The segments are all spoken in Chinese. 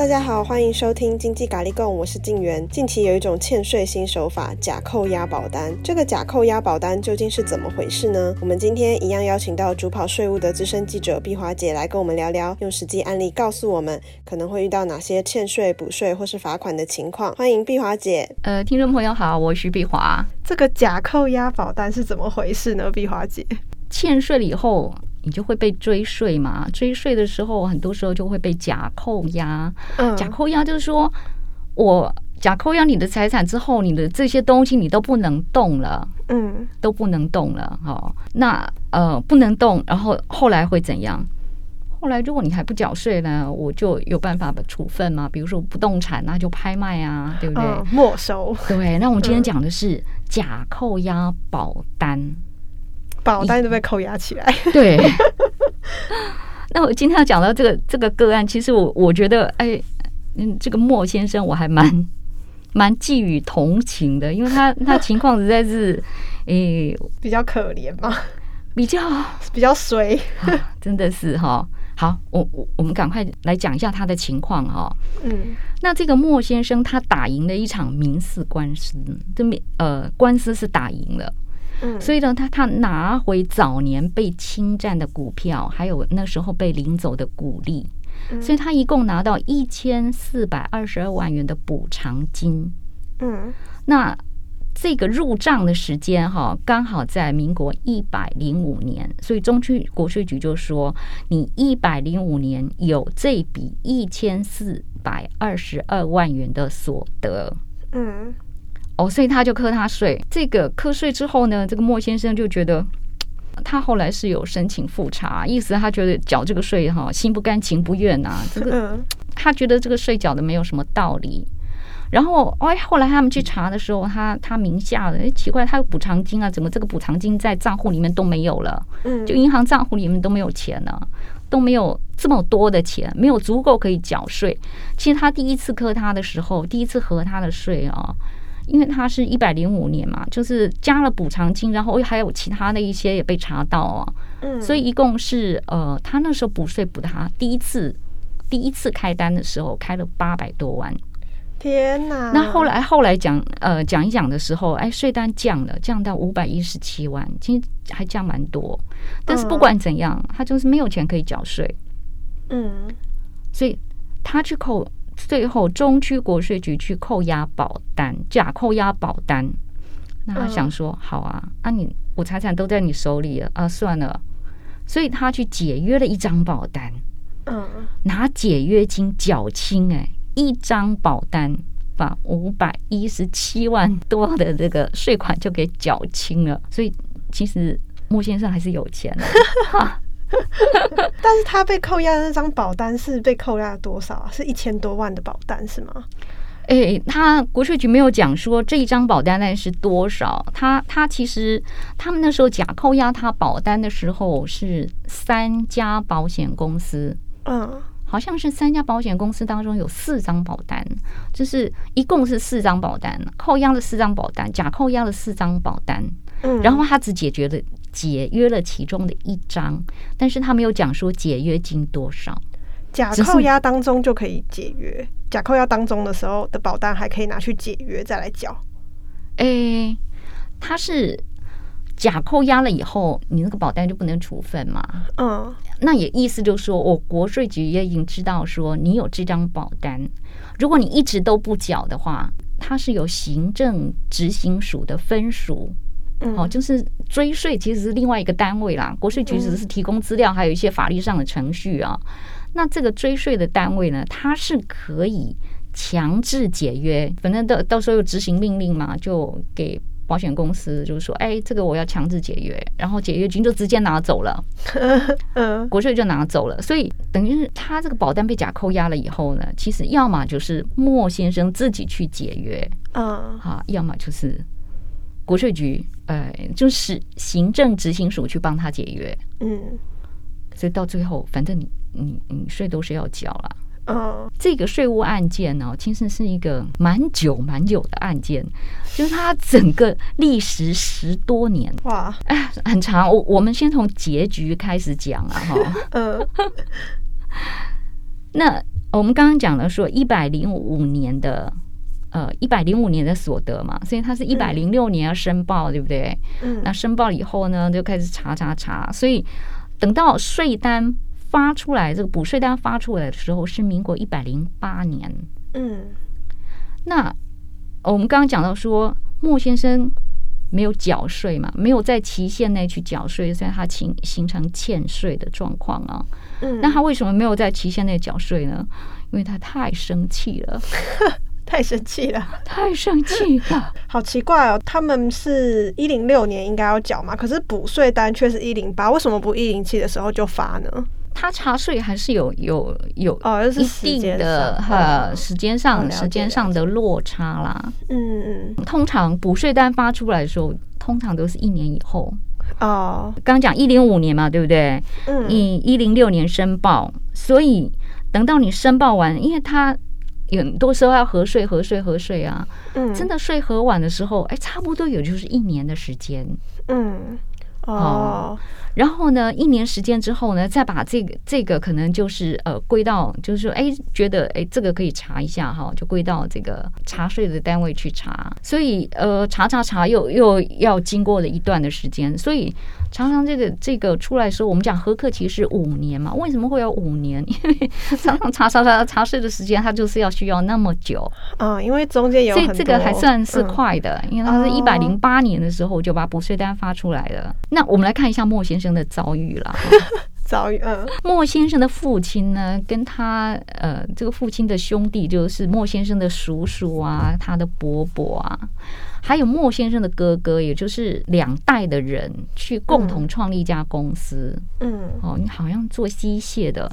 大家好，欢迎收听经济咖喱供，我是静媛。近期有一种欠税新手法——假扣押保单。这个假扣押保单究竟是怎么回事呢？我们今天一样邀请到主跑税务的资深记者毕华姐来跟我们聊聊，用实际案例告诉我们可能会遇到哪些欠税、补税或是罚款的情况。欢迎毕华姐。呃，听众朋友好，我是碧华。这个假扣押保单是怎么回事呢？毕华姐，欠税了以后。你就会被追税嘛？追税的时候，很多时候就会被假扣押。嗯，假扣押就是说，我假扣押你的财产之后，你的这些东西你都不能动了。嗯，都不能动了。哦，那呃不能动，然后后来会怎样？后来如果你还不缴税呢，我就有办法把处分嘛。比如说不动产，那就拍卖啊，对不对？嗯，没收。对，那我们今天讲的是假扣押保单。保单都被扣押起来。对，那我今天要讲到这个这个个案，其实我我觉得，哎，嗯，这个莫先生我还蛮蛮寄予同情的，因为他 他情况实在是，哎，比较可怜嘛，比较比较衰，啊，真的是哈。好，我我我们赶快来讲一下他的情况哈。嗯，那这个莫先生他打赢了一场民事官司，这民呃官司是打赢了。所以呢，他他拿回早年被侵占的股票，还有那时候被领走的股利，所以他一共拿到一千四百二十二万元的补偿金。嗯，那这个入账的时间哈，刚好在民国一百零五年，所以中区国税局就说，你一百零五年有这笔一千四百二十二万元的所得。嗯。哦，所以他就课他税。这个课税之后呢，这个莫先生就觉得，他后来是有申请复查，意思他觉得缴这个税哈，心不甘情不愿呐、啊。这个他觉得这个税缴的没有什么道理。然后哎，后来他们去查的时候，他他名下的哎奇怪，他有补偿金啊，怎么这个补偿金在账户里面都没有了？嗯，就银行账户里面都没有钱了，都没有这么多的钱，没有足够可以缴税。其实他第一次磕他的时候，第一次核他的税啊。因为他是一百零五年嘛，就是加了补偿金，然后还有其他的一些也被查到啊，嗯，所以一共是呃，他那时候补税补他第一次第一次开单的时候开了八百多万，天哪！那后来后来讲呃讲一讲的时候，哎，税单降了，降到五百一十七万，其实还降蛮多，但是不管怎样，他就是没有钱可以缴税，嗯，所以他去扣。最后，中区国税局去扣押保单，假扣押保单。那他想说，好啊，啊你我财产都在你手里了啊，算了。所以他去解约了一张保单，嗯，拿解约金缴清，哎，一张保单把五百一十七万多的这个税款就给缴清了。所以其实莫先生还是有钱的。但是他被扣押的那张保单是被扣押了多少啊？是一千多万的保单是吗？诶、欸，他国税局没有讲说这一张保单单是多少。他他其实他们那时候假扣押他保单的时候是三家保险公司，嗯，好像是三家保险公司当中有四张保单，就是一共是四张保单，扣押了四张保单，假扣押了四张保单，嗯，然后他只解决了。解约了其中的一张，但是他没有讲说解约金多少。假扣押当中就可以解约，假扣押当中的时候的保单还可以拿去解约再来缴。诶、欸，他是假扣押了以后，你那个保单就不能处分嘛？嗯，那也意思就是说，我国税局也已经知道说你有这张保单，如果你一直都不缴的话，它是由行政执行署的分署。哦，就是追税其实是另外一个单位啦，国税局只是提供资料，还有一些法律上的程序啊。那这个追税的单位呢，它是可以强制解约，反正到到时候有执行命令嘛，就给保险公司就是说，哎，这个我要强制解约，然后解约金就直接拿走了，嗯，国税就拿走了。所以等于是他这个保单被假扣押了以后呢，其实要么就是莫先生自己去解约，啊，好，要么就是。国税局，呃，就是行政执行署去帮他解约，嗯，所以到最后，反正你你你税都是要交了。嗯，这个税务案件呢，其实是一个蛮久蛮久的案件，就是它整个历时十多年，哇，哎，很长。我我们先从结局开始讲啊，哈，嗯，那我们刚刚讲了说一百零五年的。呃，一百零五年的所得嘛，所以他是一百零六年要申报，嗯、对不对？嗯，那申报以后呢，就开始查查查，所以等到税单发出来，这个补税单发出来的时候是民国一百零八年。嗯，那我们刚刚讲到说，莫先生没有缴税嘛，没有在期限内去缴税，所以他形形成欠税的状况啊。嗯，那他为什么没有在期限内缴税呢？因为他太生气了。太生气了，太生气了，好奇怪哦！他们是一零六年应该要缴嘛，可是补税单却是一零八，为什么不一零七的时候就发呢？他查税还是有有有哦，一定的呃时间上时间上的落差啦。嗯嗯，通常补税单发出来的时候，通常都是一年以后哦。刚讲一零五年嘛，对不对？嗯，你一零六年申报，所以等到你申报完，因为他。有很多时候要核税、核税、核税啊！嗯，真的税核完的时候，哎，差不多有就是一年的时间。嗯，哦。然后呢，一年时间之后呢，再把这个这个可能就是呃归到，就是说，哎，觉得哎这个可以查一下哈，就归到这个查税的单位去查。所以呃查查查又又要经过了一段的时间，所以。常常这个这个出来的时候，我们讲核课期是五年嘛？为什么会有五年？因为常常查查查查税的时间，它就是要需要那么久。嗯，因为中间有所以这个还算是快的，嗯、因为它是一百零八年的时候就把补税单发出来了。哦、那我们来看一下莫先生的遭遇了。遭遇，嗯，莫先生的父亲呢，跟他呃这个父亲的兄弟，就是莫先生的叔叔啊，他的伯伯啊。还有莫先生的哥哥，也就是两代的人去共同创立一家公司。嗯，哦，你好像做机械的，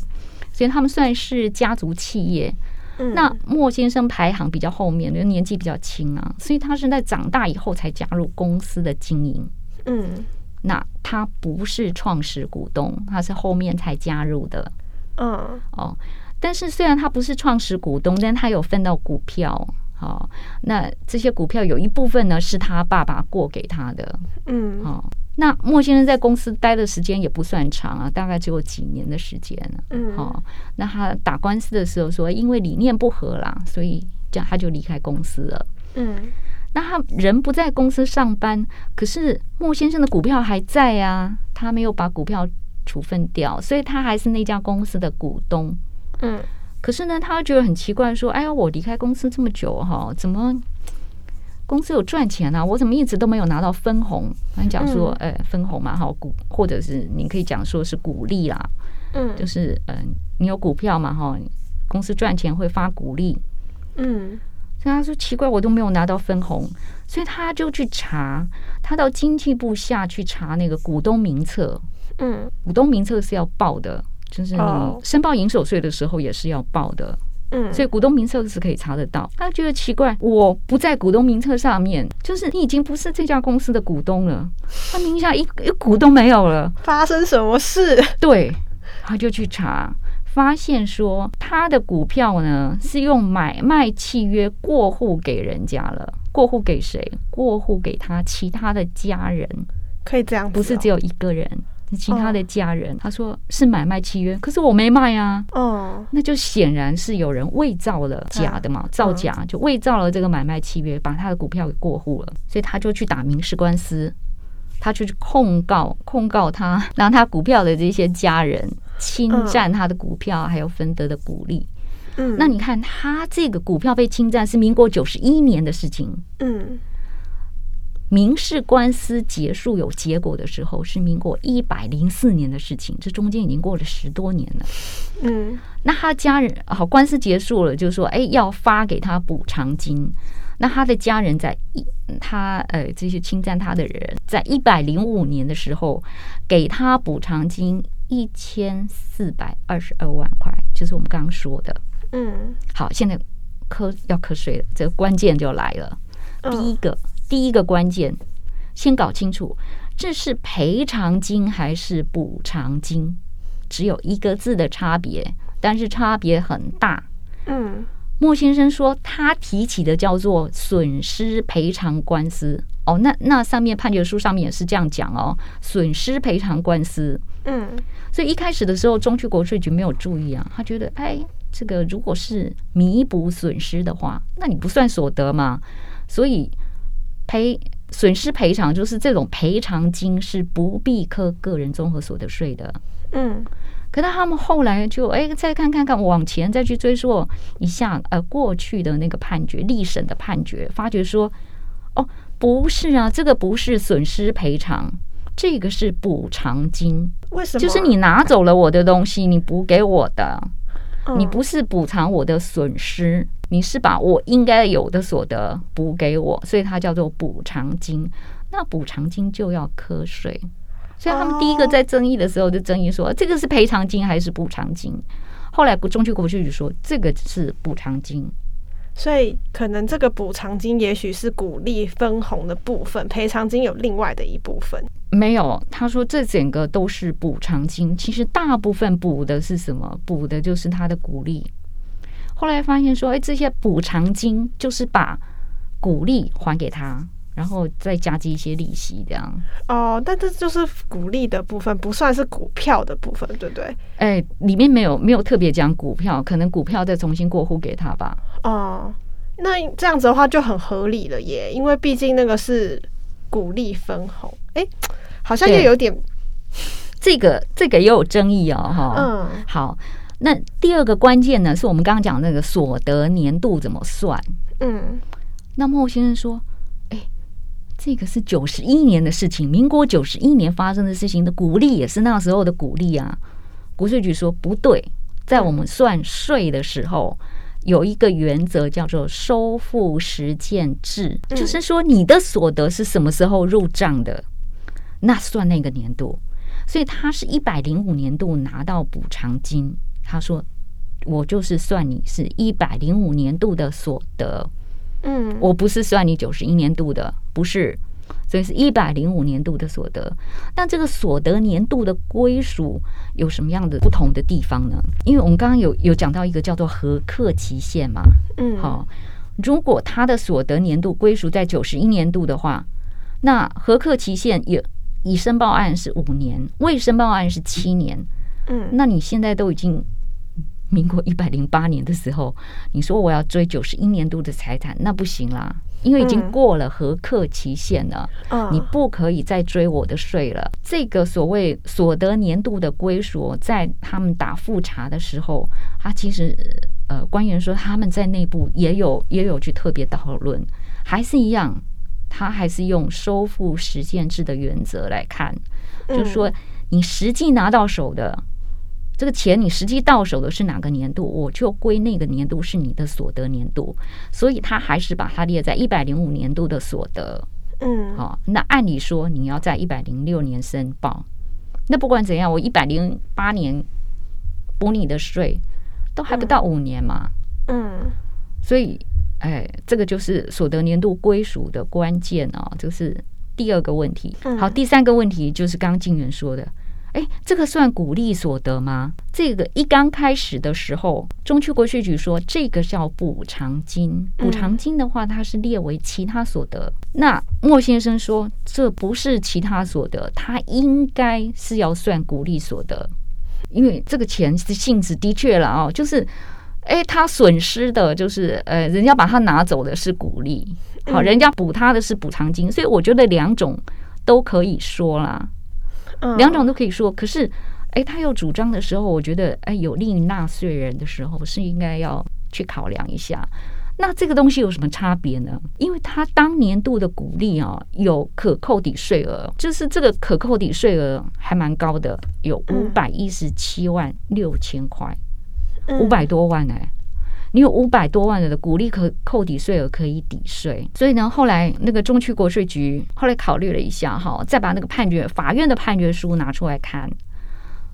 所以他们算是家族企业。嗯，那莫先生排行比较后面，因为年纪比较轻啊，所以他是在长大以后才加入公司的经营。嗯，那他不是创始股东，他是后面才加入的。嗯，哦，但是虽然他不是创始股东，但他有分到股票。好，那这些股票有一部分呢是他爸爸过给他的，嗯，好，那莫先生在公司待的时间也不算长啊，大概只有几年的时间，嗯，好，那他打官司的时候说，因为理念不合啦，所以这样他就离开公司了，嗯，那他人不在公司上班，可是莫先生的股票还在啊，他没有把股票处分掉，所以他还是那家公司的股东，嗯。可是呢，他觉得很奇怪，说：“哎呀，我离开公司这么久哈，怎么公司有赚钱啊？我怎么一直都没有拿到分红？”他讲说：“哎，分红嘛，哈，股或者是你可以讲说是鼓励啦，嗯，就是嗯，你有股票嘛，哈，公司赚钱会发股利，嗯。”所以他说奇怪，我都没有拿到分红，所以他就去查，他到经济部下去查那个股东名册，嗯，股东名册是要报的。就是你申报营所税的时候也是要报的，嗯，所以股东名册是可以查得到。他觉得奇怪，我不在股东名册上面，就是你已经不是这家公司的股东了，他名下一一股都没有了，发生什么事？对，他就去查，发现说他的股票呢是用买卖契约过户给人家了，过户给谁？过户给他其他的家人，可以这样哦，不是只有一个人。其他的家人，oh. 他说是买卖契约，可是我没卖啊。哦，oh. 那就显然是有人伪造了假的嘛，uh. 造假就伪造了这个买卖契约，把他的股票给过户了，所以他就去打民事官司，他就去控告控告他，让他股票的这些家人侵占他的股票，还有分得的股利。嗯，那你看他这个股票被侵占是民国九十一年的事情。嗯。民事官司结束有结果的时候是民国一百零四年的事情，这中间已经过了十多年了。嗯，那他家人好，官司结束了，就说，哎，要发给他补偿金。那他的家人在一他呃这些侵占他的人，在一百零五年的时候给他补偿金一千四百二十二万块，就是我们刚刚说的。嗯，好，现在瞌要瞌睡了，这个关键就来了，第一个。第一个关键，先搞清楚这是赔偿金还是补偿金，只有一个字的差别，但是差别很大。嗯，莫先生说他提起的叫做损失赔偿官司。哦，那那上面判决书上面也是这样讲哦，损失赔偿官司。嗯，所以一开始的时候，中区国税局没有注意啊，他觉得哎，这个如果是弥补损失的话，那你不算所得嘛？所以赔损失赔偿就是这种赔偿金是不必课个人综合所得税的。嗯，可是他们后来就哎，再看看看往前再去追溯一下呃过去的那个判决，立审的判决，发觉说哦不是啊，这个不是损失赔偿，这个是补偿金。为什么？就是你拿走了我的东西，你补给我的，你不是补偿我的损失，你是把我应该有的所得补给我，所以它叫做补偿金。那补偿金就要课税。所以他们第一个在争议的时候就争议说，这个是赔偿金还是补偿金？后来不，中区国税局说这个是补偿金。所以可能这个补偿金也许是鼓励分红的部分，赔偿金有另外的一部分。没有，他说这整个都是补偿金。其实大部分补的是什么？补的就是他的鼓励。后来发现说，哎，这些补偿金就是把鼓励还给他。然后再加计一些利息，这样哦。但这就是股利的部分，不算是股票的部分，对不对？哎，里面没有没有特别讲股票，可能股票再重新过户给他吧。哦，那这样子的话就很合理了耶，因为毕竟那个是股利分红。哎，好像又有点这个这个也有争议哦，哈。嗯，好，那第二个关键呢，是我们刚刚讲那个所得年度怎么算？嗯，那莫先生说。这个是九十一年的事情，民国九十一年发生的事情的鼓励也是那时候的鼓励啊。国税局说不对，在我们算税的时候有一个原则叫做收付实践制，就是说你的所得是什么时候入账的，那算那个年度。所以他是一百零五年度拿到补偿金，他说我就是算你是一百零五年度的所得。嗯，我不是算你九十一年度的，不是，所以是一百零五年度的所得。但这个所得年度的归属有什么样的不同的地方呢？因为我们刚刚有有讲到一个叫做合课期限嘛，嗯，好，如果他的所得年度归属在九十一年度的话，那合课期限也已申报案是五年，未申报案是七年，嗯，那你现在都已经。民国一百零八年的时候，你说我要追九十一年度的财产，那不行啦，因为已经过了核课期限了，你不可以再追我的税了。这个所谓所得年度的归属，在他们打复查的时候，他其实呃官员说他们在内部也有也有去特别讨论，还是一样，他还是用收付实践制的原则来看，就是说你实际拿到手的。这个钱你实际到手的是哪个年度，我就归那个年度是你的所得年度，所以他还是把它列在一百零五年度的所得。嗯，好，那按理说你要在一百零六年申报，那不管怎样，我一百零八年补你的税都还不到五年嘛。嗯，所以哎，这个就是所得年度归属的关键啊，就是第二个问题。好，第三个问题就是刚刚静原说的。哎，这个算鼓励所得吗？这个一刚开始的时候，中区国税局说这个叫补偿金。补偿金的话，它是列为其他所得。那莫先生说这不是其他所得，他应该是要算鼓励所得，因为这个钱是性质的确了哦，就是哎，他损失的就是呃，人家把他拿走的是鼓励，好，人家补他的是补偿金，所以我觉得两种都可以说啦。两种都可以说，可是，哎，他有主张的时候，我觉得，哎，有利于纳税人的时候，是应该要去考量一下。那这个东西有什么差别呢？因为他当年度的鼓励啊，有可扣抵税额，就是这个可扣抵税额还蛮高的，有五百一十七万六千块，五百多万哎。你有五百多万的股利可扣抵税额可以抵税，所以呢，后来那个中区国税局后来考虑了一下，哈，再把那个判决法院的判决书拿出来看，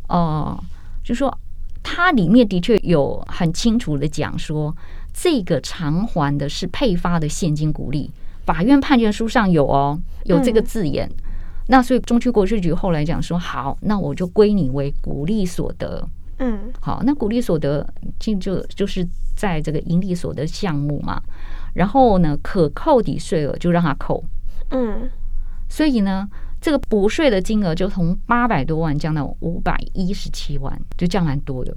哦、呃，就说它里面的确有很清楚的讲说，这个偿还的是配发的现金股利，法院判决书上有哦，有这个字眼。嗯、那所以中区国税局后来讲说，好，那我就归你为鼓励所得。嗯，好，那股利所得就就就是在这个盈利所得项目嘛，然后呢，可扣抵税额就让他扣，嗯，所以呢，这个补税的金额就从八百多万降到五百一十七万，就降蛮多的。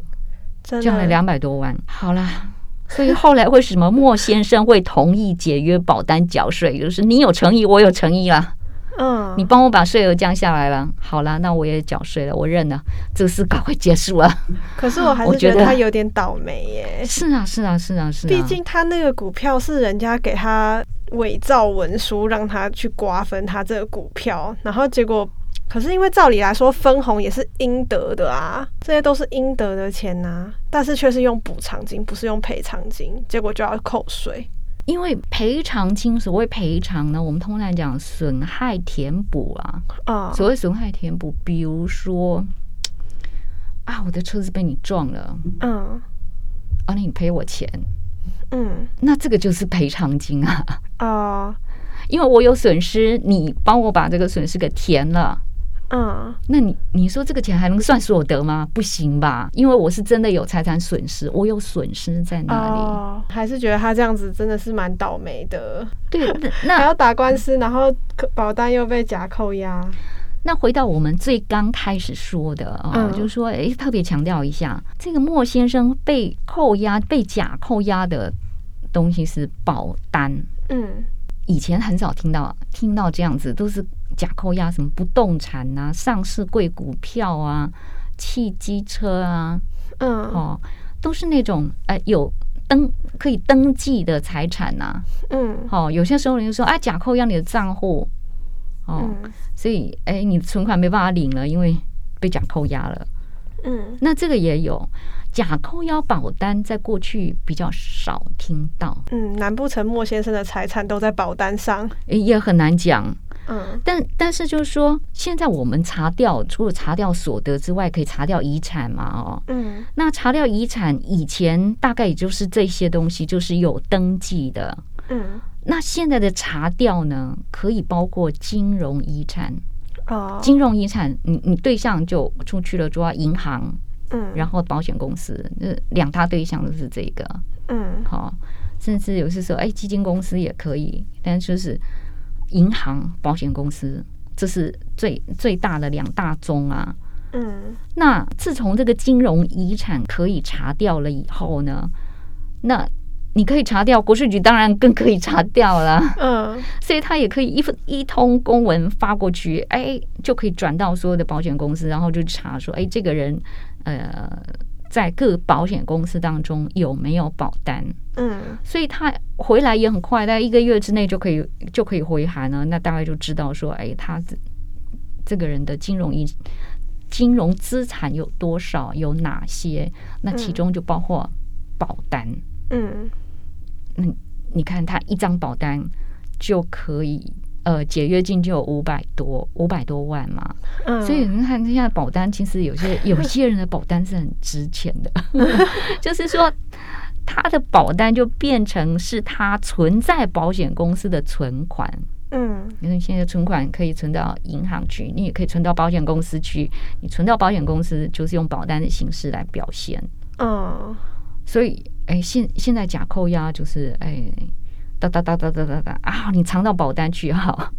降了两百多万。好啦，所以后来为什么莫先生会同意解约保单缴税？就是你有诚意，我有诚意啦。嗯，你帮我把税额降下来了，好了，那我也缴税了，我认了，这个事赶快结束了。可是我还是觉得他有点倒霉耶。是啊，是啊，是啊，是啊。毕竟他那个股票是人家给他伪造文书，让他去瓜分他这个股票，然后结果，可是因为照理来说分红也是应得的啊，这些都是应得的钱呐、啊，但是却是用补偿金，不是用赔偿金，结果就要扣税。因为赔偿金，所谓赔偿呢，我们通常讲损害填补啊。啊，所谓损害填补，比如说啊，我的车子被你撞了，嗯，啊，那你赔我钱，嗯，那这个就是赔偿金啊。啊，因为我有损失，你帮我把这个损失给填了。嗯，那你你说这个钱还能算所得吗？不行吧，因为我是真的有财产损失，我有损失在哪里。哦，还是觉得他这样子真的是蛮倒霉的。对，那 还要打官司，然后保单又被假扣押。那回到我们最刚开始说的啊，嗯，就是说，哎，特别强调一下，这个莫先生被扣押、被假扣押的东西是保单。嗯。以前很少听到听到这样子，都是假扣押什么不动产啊、上市贵股票啊、汽机车啊，嗯，哦，都是那种哎有登可以登记的财产呐、啊，嗯，哦，有些时候人就说啊，假扣押你的账户，哦，嗯、所以哎，你存款没办法领了，因为被假扣押了，嗯，那这个也有。假扣押保单在过去比较少听到，嗯，难不成莫先生的财产都在保单上？也很难讲，嗯，但但是就是说，现在我们查掉，除了查掉所得之外，可以查掉遗产嘛？哦，嗯，那查掉遗产以前大概也就是这些东西，就是有登记的，嗯，那现在的查掉呢，可以包括金融遗产，哦，金融遗产，你你对象就出去了，主要银行。嗯，然后保险公司，那两大对象都是这个，嗯，好，甚至有些时候，哎，基金公司也可以，但就是银行、保险公司，这是最最大的两大宗啊。嗯，那自从这个金融遗产可以查掉了以后呢，那你可以查掉，国税局当然更可以查掉了。嗯，所以他也可以一份一通公文发过去，哎，就可以转到所有的保险公司，然后就查说，哎，这个人。呃，在各保险公司当中有没有保单？嗯，所以他回来也很快，在一个月之内就可以就可以回函了。那大概就知道说，哎，他这这个人的金融金金融资产有多少，有哪些？那其中就包括保单。嗯，嗯，你看他一张保单就可以。呃，解约金就有五百多五百多万嘛，嗯，所以你看现在保单其实有些有些人的保单是很值钱的，就是说他的保单就变成是他存在保险公司的存款，嗯，因为现在存款可以存到银行去，你也可以存到保险公司去，你存到保险公司就是用保单的形式来表现，嗯，所以哎，现现在假扣押就是哎。哒哒哒哒哒哒哒啊！你藏到保单去哈，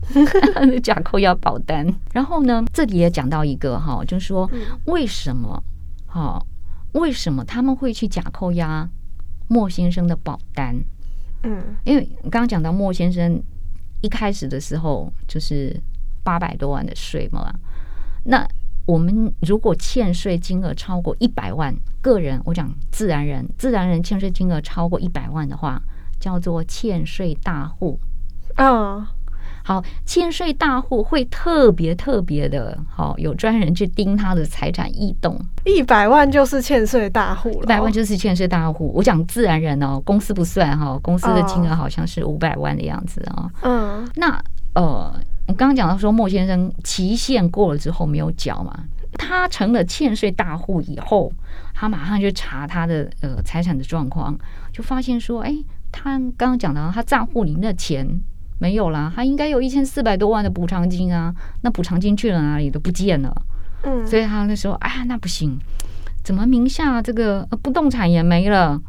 假扣押保单。然后呢，这里也讲到一个哈，就是说为什么哈？为什么他们会去假扣押莫先生的保单？嗯，因为刚刚讲到莫先生一开始的时候就是八百多万的税嘛。那我们如果欠税金额超过一百万，个人我讲自然人，自然人欠税金额超过一百万的话。叫做欠税大户，嗯，好，欠税大户会特别特别的，好，有专人去盯他的财产异动。一百万就是欠税大户了，一百万就是欠税大户。我讲自然人哦，公司不算哈，公司的金额好像是五百万的样子啊。嗯，那呃，我刚刚讲到说莫先生期限过了之后没有缴嘛，他成了欠税大户以后，他马上就查他的呃财产的状况，就发现说，哎。他刚刚讲到，他账户里面的钱没有啦，他应该有一千四百多万的补偿金啊，那补偿金去了哪里都不见了。嗯，所以他那时候，哎呀，那不行，怎么名下这个不动产也没了，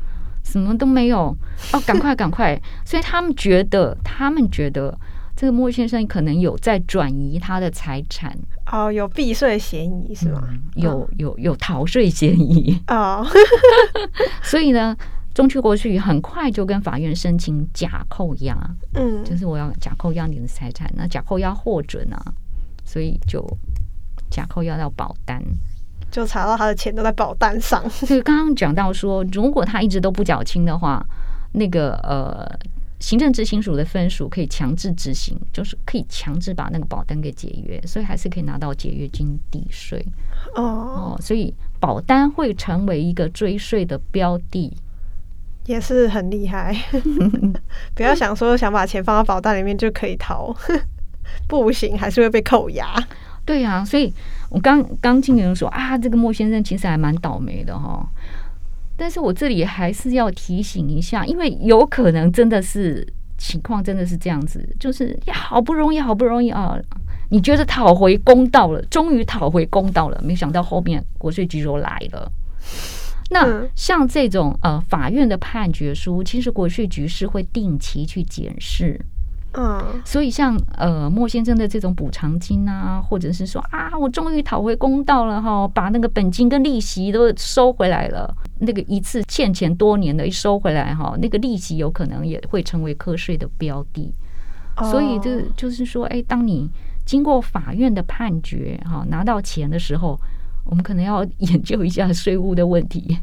什么都没有哦，赶快赶快！所以他们觉得，他们觉得这个莫先生可能有在转移他的财产哦，有避税嫌疑是吗？嗯、有有有逃税嫌疑哦，所以呢，中区国税局很快就跟法院申请假扣押，嗯，就是我要假扣押你的财产，那假扣押获准啊，所以就假扣押到保单，就查到他的钱都在保单上。所以刚刚讲到说，如果他一直都不缴清的话，那个呃。行政执行署的分署可以强制执行，就是可以强制把那个保单给解约，所以还是可以拿到解约金抵税。哦，所以保单会成为一个追税的标的，也是很厉害。不要想说想把钱放到保单里面就可以逃，不行，还是会被扣押。对呀、啊，所以我刚刚听人说啊，这个莫先生其实还蛮倒霉的哈。但是我这里还是要提醒一下，因为有可能真的是情况真的是这样子，就是呀，好不容易好不容易啊，你觉得讨回公道了，终于讨回公道了，没想到后面国税局又来了。那像这种呃法院的判决书，其实国税局是会定期去检视。嗯，所以像呃莫先生的这种补偿金啊，或者是说啊，我终于讨回公道了哈，把那个本金跟利息都收回来了，那个一次欠钱多年的一收回来哈，那个利息有可能也会成为课税的标的。所以这就是说，哎，当你经过法院的判决哈，拿到钱的时候，我们可能要研究一下税务的问题，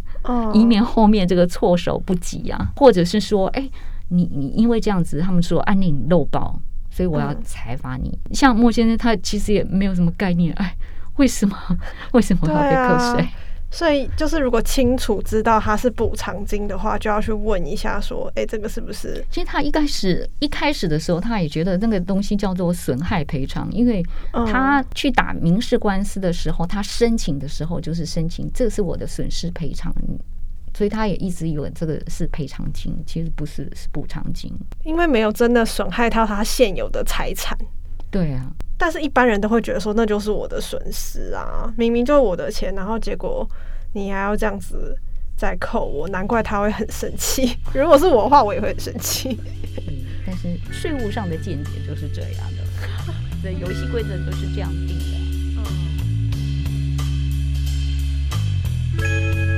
以免后面这个措手不及啊，或者是说，哎。你你因为这样子，他们说安宁漏报，所以我要裁罚你。嗯、像莫先生，他其实也没有什么概念，哎，为什么 为什么要被课税？啊、所以就是如果清楚知道他是补偿金的话，就要去问一下，说，哎，这个是不是？其实他一开始一开始的时候，他也觉得那个东西叫做损害赔偿，因为他去打民事官司的时候，他申请的时候就是申请，这是我的损失赔偿。所以他也一直以为这个是赔偿金，其实不是，是补偿金。因为没有真的损害到他现有的财产。对啊，但是一般人都会觉得说，那就是我的损失啊，明明就是我的钱，然后结果你还要这样子再扣我，难怪他会很生气。如果是我的话，我也会很生气。嗯，但是税务上的见解就是这样的，对，游戏规则都是这样定的。